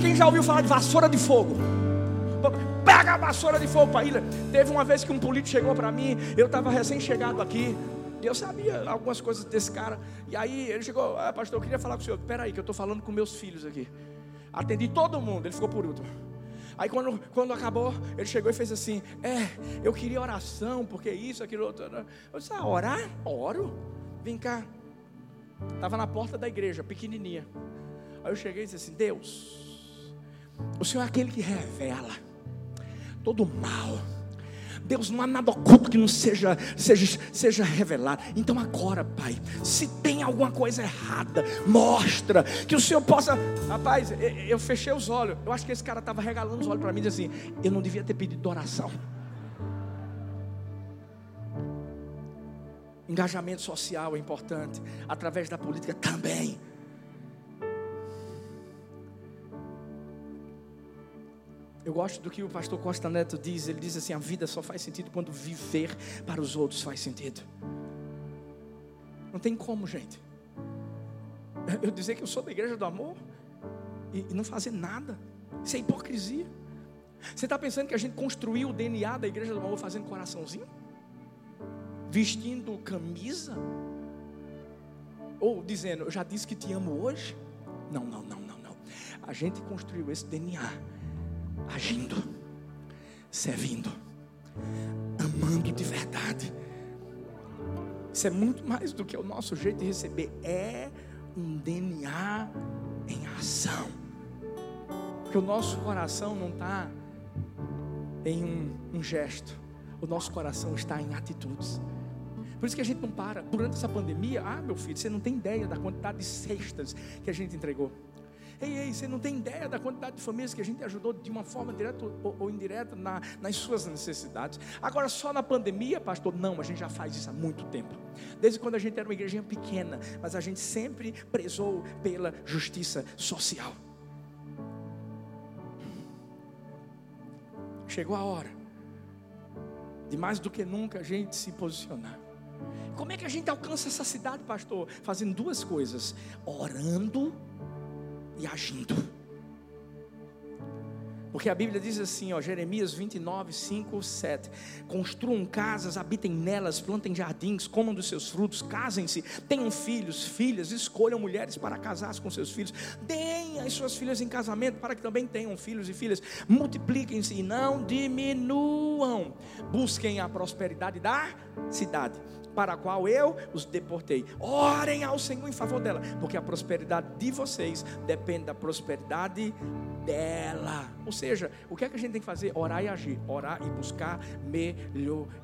quem já ouviu falar de vassoura de fogo? A vassoura de fogo para ilha. Teve uma vez que um político chegou para mim, eu estava recém-chegado aqui. Eu sabia algumas coisas desse cara. E aí ele chegou, ah, pastor, eu queria falar com o senhor. Espera aí, que eu estou falando com meus filhos aqui. Atendi todo mundo, ele ficou por último. Aí quando, quando acabou, ele chegou e fez assim: É, eu queria oração, porque isso, aquilo, outro. Eu disse: Ah, orar? Oro. Vem cá. Estava na porta da igreja, pequenininha. Aí eu cheguei e disse assim: Deus, o Senhor é aquele que revela todo mal. Deus, não há nada oculto que não seja, seja, seja revelado. Então agora, Pai, se tem alguma coisa errada, mostra que o Senhor possa. Rapaz, eu fechei os olhos. Eu acho que esse cara estava regalando os olhos para mim e assim: eu não devia ter pedido oração. Engajamento social é importante, através da política também. Eu gosto do que o pastor Costa Neto diz. Ele diz assim: a vida só faz sentido quando viver para os outros faz sentido. Não tem como, gente. Eu dizer que eu sou da igreja do amor e, não fazer nada. Isso é hipocrisia. Você está pensando que a gente construiu o DNA da igreja do amor fazendo coraçãozinho? Vestindo camisa? Ou dizendo, eu já disse que te amo hoje? Não, não, não, não, não. A gente construiu esse DNA agindo, servindo, amando de verdade. Isso é muito mais do que o nosso jeito de receber, é um DNA em ação. Porque o nosso coração não está em um, um gesto, o nosso coração está em atitudes. Por isso que a gente não para. Durante essa pandemia, ah, meu filho, você não tem ideia da quantidade de cestas que a gente entregou. Ei, ei, você não tem ideia da quantidade de famílias que a gente ajudou de uma forma direta ou, indireta na, nas suas necessidades. Agora, só na pandemia, pastor, não, a gente já faz isso há muito tempo. Desde quando a gente era uma igrejinha pequena, mas a gente sempre prezou pela justiça social. Chegou a hora de mais do que nunca a gente se posicionar. Como é que a gente alcança essa cidade, pastor? Fazendo duas coisas: orando e agindo. Porque a Bíblia diz assim, ó, Jeremias 29, 5, 7: Construam casas, habitem nelas, plantem jardins, comam dos seus frutos, casem-se, tenham filhos, filhas, escolham mulheres para casar com seus filhos, deem as suas filhas em casamento para que também tenham filhos e filhas, multipliquem-se e não diminuam, busquem a prosperidade da cidade para a qual eu os deportei. Orem ao Senhor em favor dela, porque a prosperidade de vocês depende da prosperidade dela. Ou seja, o que é que a gente tem que fazer? Orar e agir, orar e buscar melhoria.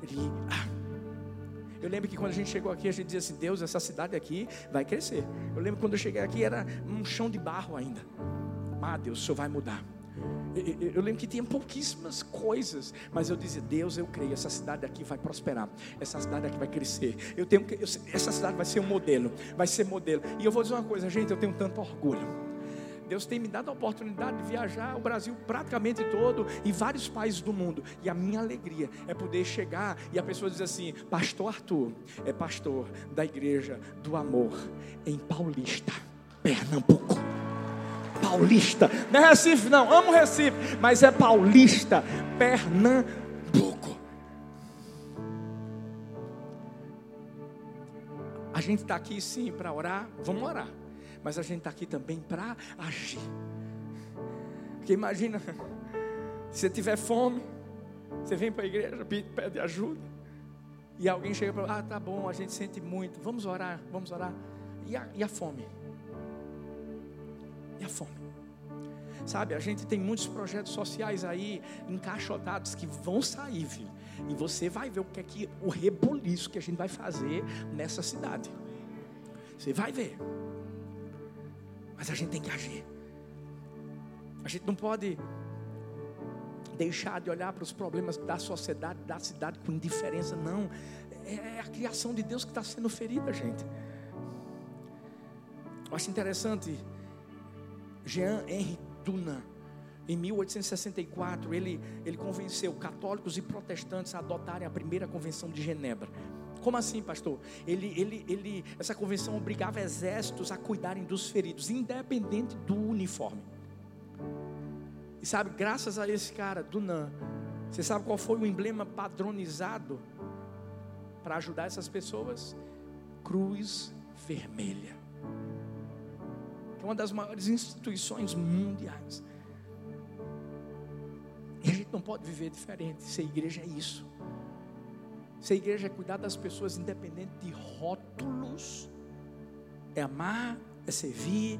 Eu lembro que quando a gente chegou aqui, a gente dizia assim: Deus, essa cidade aqui vai crescer. Eu lembro quando eu cheguei aqui, era um chão de barro ainda. Ah, Deus, o Senhor vai mudar. Eu lembro que tinha pouquíssimas coisas, mas eu dizia: Deus, eu creio, essa cidade aqui vai prosperar, essa cidade aqui vai crescer. Eu tenho que, essa cidade vai ser um modelo, vai ser modelo. E eu vou dizer uma coisa, gente, eu tenho tanto orgulho. Deus tem me dado a oportunidade de viajar o Brasil praticamente todo e vários países do mundo. E a minha alegria é poder chegar e a pessoa diz assim: Pastor Arthur é pastor da igreja do amor em Paulista, Pernambuco paulista. Não é Recife, não. Amo Recife, mas é paulista. Pernambuco. A gente está aqui sim para orar, vamos orar. Mas a gente está aqui também para agir. Porque imagina, se você tiver fome, você vem para a igreja, pede ajuda. E alguém chega para, ah, tá bom, a gente sente muito, vamos orar, vamos orar. E a, e a fome? E a fome? Sabe, a gente tem muitos projetos sociais aí encaixotados que vão sair. E você vai ver o que é que o reboliço que a gente vai fazer nessa cidade. Você vai ver. Mas a gente tem que agir. A gente não pode deixar de olhar para os problemas da sociedade, da cidade com indiferença, não. É, é a criação de Deus que está sendo ferida, gente. Eu acho interessante, Jean Henry Dunant, em 1864, ele, ele convenceu católicos e protestantes a adotarem a primeira convenção de Genebra. Como assim, pastor? Ele, ele, ele, essa convenção obrigava exércitos a cuidarem dos feridos, independente do uniforme. E sabe, graças a esse cara, Dunan, você sabe qual foi o emblema padronizado para ajudar essas pessoas? Cruz Vermelha. É uma das maiores instituições mundiais. E a gente não pode viver diferente. Ser igreja é isso. Ser igreja é cuidar das pessoas independente de rótulos. É amar, é servir,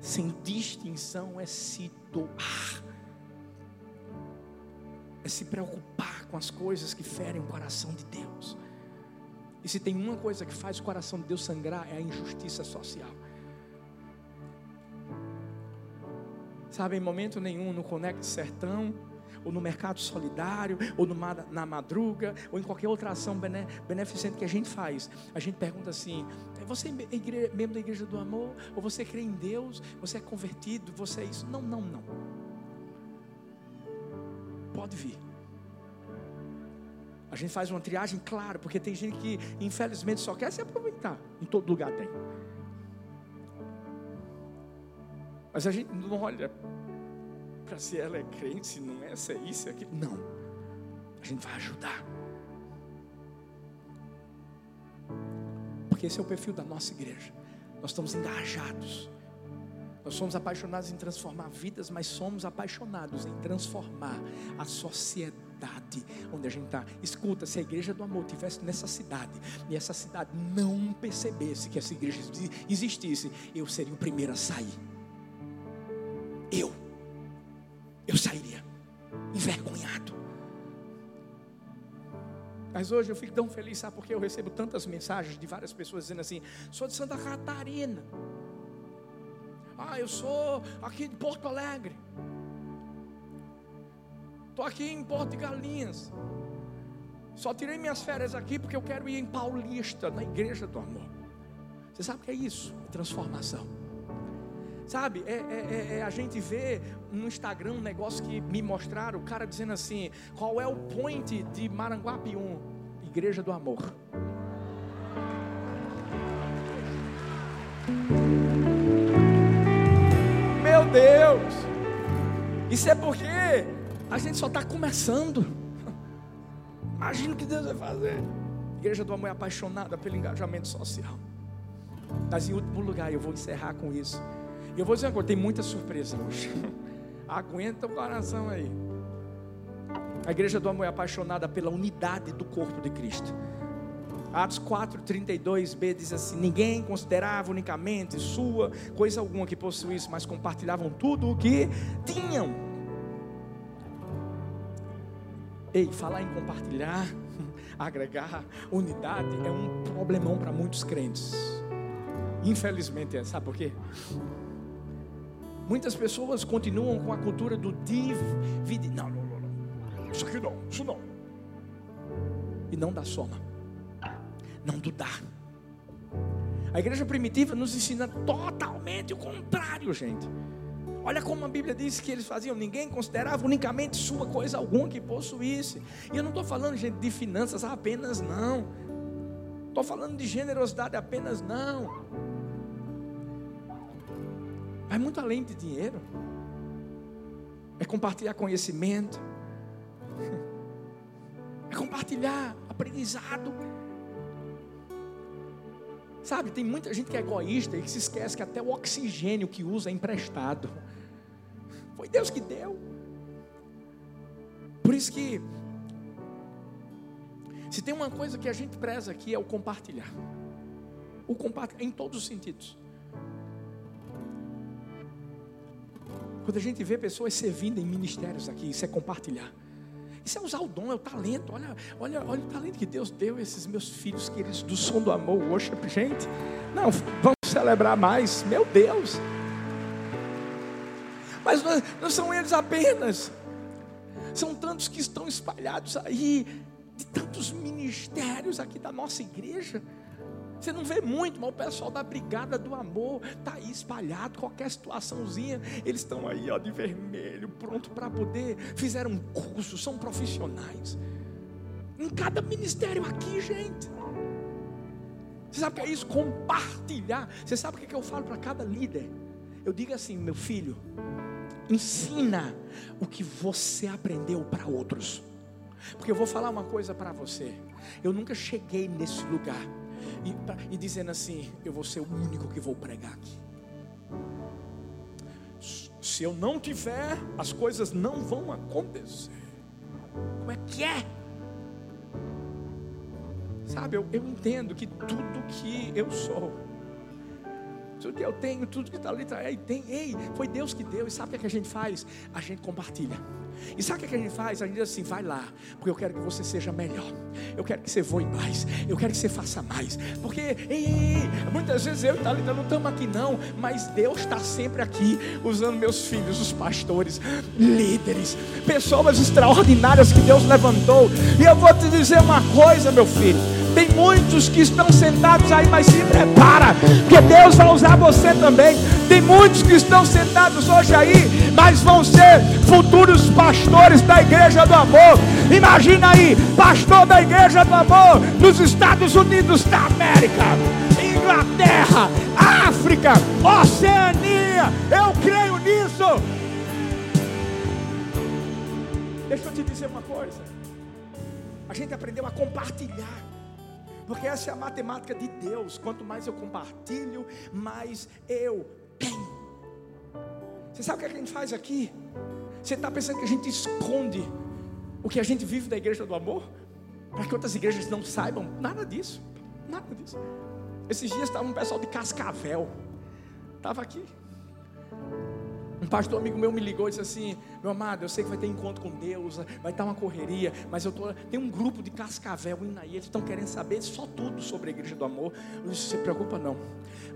sem distinção, é se doar. É se preocupar com as coisas que ferem o coração de Deus. E se tem uma coisa que faz o coração de Deus sangrar, é a injustiça social. Sabe, em momento nenhum no Conecte Sertão, ou no mercado solidário, ou no, na madruga, ou em qualquer outra ação beneficente que a gente faz. A gente pergunta assim: é você é igreja, membro da igreja do amor? Ou você crê em Deus? Você é convertido? Você é isso? Não, não, não. Pode vir. A gente faz uma triagem, claro, porque tem gente que infelizmente só quer se aproveitar. Em todo lugar tem. Mas a gente não olha para se ela é crente, se não é, se é isso, é aquilo. Não. A gente vai ajudar. Porque esse é o perfil da nossa igreja. Nós estamos engajados. Nós somos apaixonados em transformar vidas, mas somos apaixonados em transformar a sociedade onde a gente está. Escuta, se a igreja do amor estivesse nessa cidade e essa cidade não percebesse que essa igreja existisse, eu seria o primeiro a sair. Eu eu sairia envergonhado. Mas hoje eu fico tão feliz, sabe porque eu recebo tantas mensagens de várias pessoas dizendo assim: sou de Santa Catarina. Ah, eu sou aqui de Porto Alegre. Estou aqui em Porto de Galinhas. Só tirei minhas férias aqui porque eu quero ir em Paulista, na igreja do amor. Você sabe o que é isso? Transformação. Sabe, é, é, é, é, a gente vê no Instagram um negócio que me mostraram, o cara dizendo assim: qual é o point de Maranguapium? Igreja do Amor. Meu Deus! Isso é porque a gente só está começando. Imagina o que Deus vai fazer. Igreja do Amor é apaixonada pelo engajamento social. Mas em último lugar, eu vou encerrar com isso. Eu vou dizer coisa, tem muita surpresa hoje. Aguenta o coração aí. A igreja do amor é apaixonada pela unidade do corpo de Cristo. Atos 4:32b diz assim: Ninguém considerava unicamente sua coisa alguma que possuísse, mas compartilhavam tudo o que tinham. Ei, falar em compartilhar, agregar, unidade é um problemão para muitos crentes. Infelizmente é, sabe por quê? Muitas pessoas continuam com a cultura do dividir. Não, não, não, não. Isso aqui não, isso não. E não da soma. Não do dar. A igreja primitiva nos ensina totalmente o contrário, gente. Olha como a Bíblia diz que eles faziam, ninguém considerava unicamente sua coisa alguma que possuísse. E eu não estou falando, gente, de finanças apenas, não. Estou falando de generosidade apenas, não. Vai muito além de dinheiro. É compartilhar conhecimento. É compartilhar aprendizado. Sabe, tem muita gente que é egoísta e que se esquece que até o oxigênio que usa é emprestado. Foi Deus que deu. Por isso que se tem uma coisa que a gente preza aqui é o compartilhar. O compartilhar em todos os sentidos. Quando a gente vê pessoas servindo em ministérios aqui, isso é compartilhar. Isso é usar o dom, é o talento. Olha, olha, olha o talento que Deus deu a esses meus filhos queridos do som do amor, worship, gente. Não, vamos celebrar mais. Meu Deus. Mas não, não são eles apenas. São tantos que estão espalhados aí, de tantos ministérios aqui da nossa igreja. Você não vê muito, mas o pessoal da Brigada do Amor está aí espalhado, qualquer situaçãozinha, eles estão aí ó, de vermelho, pronto para poder, fizeram um curso, são profissionais. Em cada ministério aqui, gente. Você sabe o que é isso? Compartilhar. Você sabe o que, é que eu falo para cada líder? Eu digo assim, meu filho, ensina o que você aprendeu para outros. Porque eu vou falar uma coisa para você. Eu nunca cheguei nesse lugar e, e dizendo assim: eu vou ser o único que vou pregar aqui. Se eu não tiver, as coisas não vão acontecer. Como é que é? Sabe, eu, eu entendo que tudo que eu sou, tudo que eu tenho, tudo que está ali, tá, ei, tem, ei, foi Deus que deu. E sabe o que a gente faz? A gente compartilha. E sabe o que a gente faz? A gente diz assim: vai lá, porque eu quero que você seja melhor. Eu quero que você voe mais. Eu quero que você faça mais. Porque, ei, ei muitas vezes eu e Thalita não estamos aqui, não. Mas Deus está sempre aqui, usando meus filhos, os pastores, líderes, pessoas extraordinárias que Deus levantou. E eu vou te dizer uma coisa, meu filho. Tem muitos que estão sentados aí, mas se prepara, porque Deus vai usar você também. Tem muitos que estão sentados hoje aí, mas vão ser futuros pastores da igreja do amor. Imagina aí, pastor da igreja do amor nos Estados Unidos da América, Inglaterra, África, Oceania. Eu creio nisso. Deixa eu te dizer uma coisa. A gente aprendeu a compartilhar. Porque essa é a matemática de Deus. Quanto mais eu compartilho, mais eu tenho. Você sabe o que, é a gente faz aqui? Você está pensando que a gente esconde o que a gente vive da igreja do amor? Para que outras igrejas não saibam? Nada disso. Nada disso. Esses dias estava um pessoal de Cascavel. Estava aqui. Um pastor amigo meu me ligou e disse assim: Meu amado, eu sei que vai ter encontro com Deus, vai estar uma correria, mas eu tô, tem um grupo de Cascavel indo aí, eles estão querendo saber só tudo sobre a igreja do amor. Eu disse: Se preocupa, não.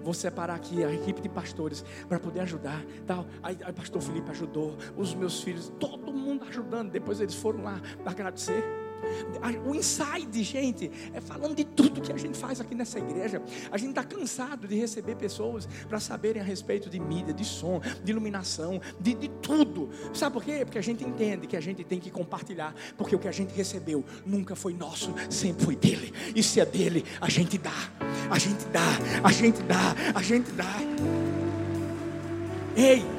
Vou separar aqui a equipe de pastores para poder ajudar. Tal. Aí, aí, pastor Felipe ajudou, os meus filhos, todo mundo ajudando. Depois eles foram lá para agradecer. O inside, gente, é falando de tudo que a gente faz aqui nessa igreja. A gente está cansado de receber pessoas para saberem a respeito de mídia, de som, de iluminação, de, de tudo. Sabe por quê? Porque a gente entende que a gente tem que compartilhar. Porque o que a gente recebeu nunca foi nosso, sempre foi dele. E se é dele, a gente dá, a gente dá, a gente dá, a gente dá. Ei,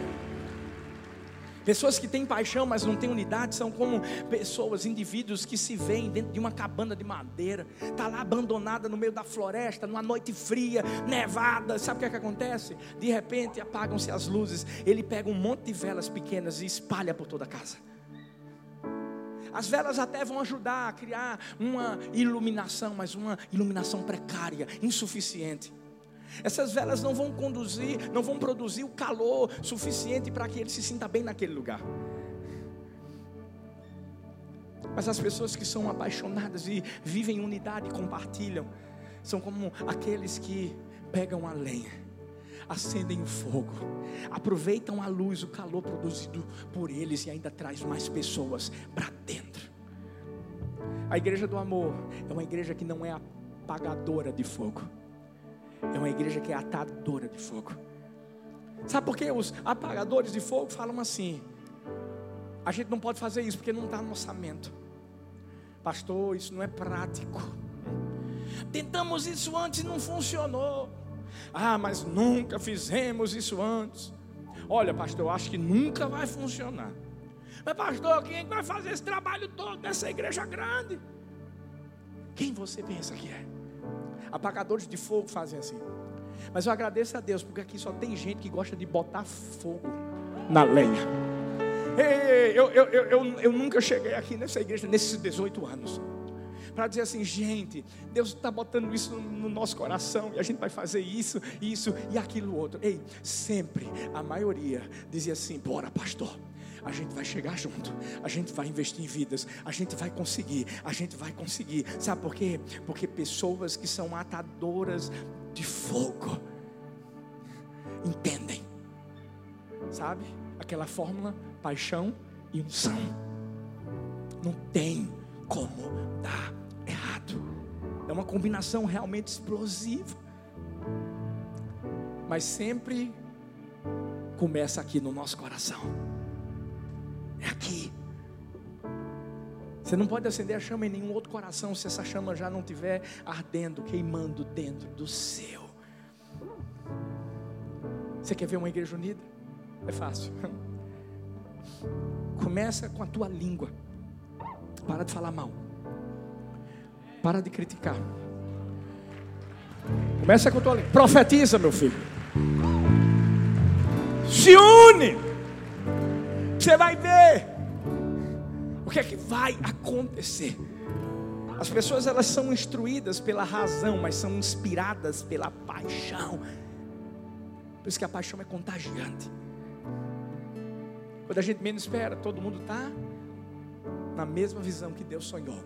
Pessoas que têm paixão, mas não têm unidade, são como pessoas, indivíduos que se veem dentro de uma cabana de madeira, está lá abandonada no meio da floresta, numa noite fria, nevada. Sabe o que, é que acontece? De repente apagam-se as luzes. Ele pega um monte de velas pequenas e espalha por toda a casa. As velas até vão ajudar a criar uma iluminação, mas uma iluminação precária, insuficiente. Essas velas não vão conduzir, não vão produzir o calor suficiente para que ele se sinta bem naquele lugar. Mas as pessoas que são apaixonadas e vivem em unidade, compartilham, são como aqueles que pegam a lenha, acendem o fogo, aproveitam a luz, o calor produzido por eles e ainda traz mais pessoas para dentro. A igreja do amor é uma igreja que não é apagadora de fogo é uma igreja que é atadora de fogo. Sabe por que os apagadores de fogo falam assim? A gente não pode fazer isso porque não está no orçamento. Pastor, isso não é prático. Tentamos isso antes e não funcionou. Ah, mas nunca fizemos isso antes. Olha, pastor, eu acho que nunca vai funcionar. Mas, pastor, quem é vai fazer esse trabalho todo nessa igreja grande? Quem você pensa que é? Apagadores de fogo fazem assim. Mas eu agradeço a Deus, porque aqui só tem gente que gosta de botar fogo na lenha. Ei, eu, eu, eu, eu, nunca cheguei aqui nessa igreja nesses 18 anos para dizer assim, gente, Deus está botando isso no, nosso coração e a gente vai fazer isso, isso e aquilo outro. Ei, sempre a maioria dizia assim: bora, pastor. A gente vai chegar junto, a gente vai investir em vidas, a gente vai conseguir, a gente vai conseguir. Sabe por quê? Porque pessoas que são atadoras de fogo entendem, sabe? Aquela fórmula: paixão e unção. Não tem como dar errado. É uma combinação realmente explosiva. Mas sempre começa aqui no nosso coração. É aqui. Você não pode acender a chama em nenhum outro coração se essa chama já não estiver ardendo, queimando dentro do seu. Você quer ver uma igreja unida? É fácil. Começa com a tua língua. Para de falar mal. Para de criticar. Começa com a tua língua. Profetiza, meu filho. Se une. Você vai ver o que é que vai acontecer. As pessoas elas são instruídas pela razão, mas são inspiradas pela paixão. Por isso que a paixão é contagiante. Quando a gente menos espera, todo mundo está na mesma visão que Deus sonhou.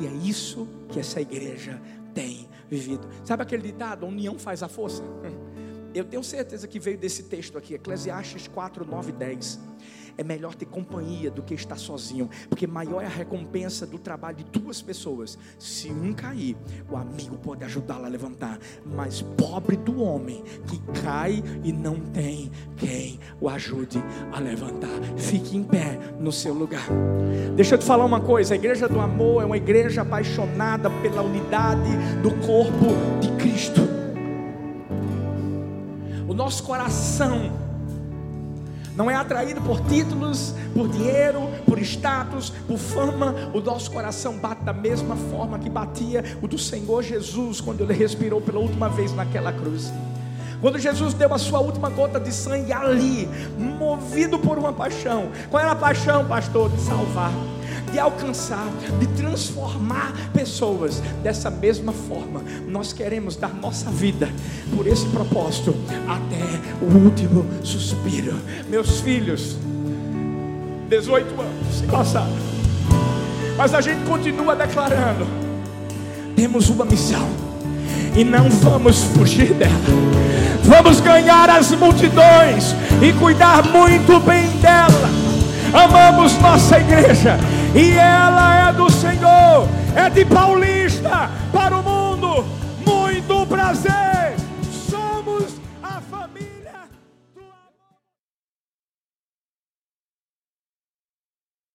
E é isso que essa igreja tem vivido. Sabe aquele ditado: união faz a força? Eu tenho certeza que veio desse texto aqui, Eclesiastes 4, 9 e 10. É melhor ter companhia do que estar sozinho, porque maior é a recompensa do trabalho de duas pessoas. Se um cair, o amigo pode ajudá-lo a levantar, mas pobre do homem que cai e não tem quem o ajude a levantar. Fique em pé no seu lugar. Deixa eu te falar uma coisa: a igreja do amor é uma igreja apaixonada pela unidade do corpo de Cristo. Nosso coração não é atraído por títulos, por dinheiro, por status, por fama. O nosso coração bate da mesma forma que batia o do Senhor Jesus quando ele respirou pela última vez naquela cruz. Quando Jesus deu a sua última gota de sangue ali, movido por uma paixão. Qual era a paixão, pastor? De salvar de alcançar, de transformar pessoas. Dessa mesma forma, nós queremos dar nossa vida por esse propósito até o último suspiro. Meus filhos, 18 anos, se passaram, mas a gente continua declarando: temos uma missão e não vamos fugir dela. Vamos ganhar as multidões e cuidar muito bem dela. Amamos nossa igreja e ela é do Senhor, é de Paulista para o mundo. Muito prazer.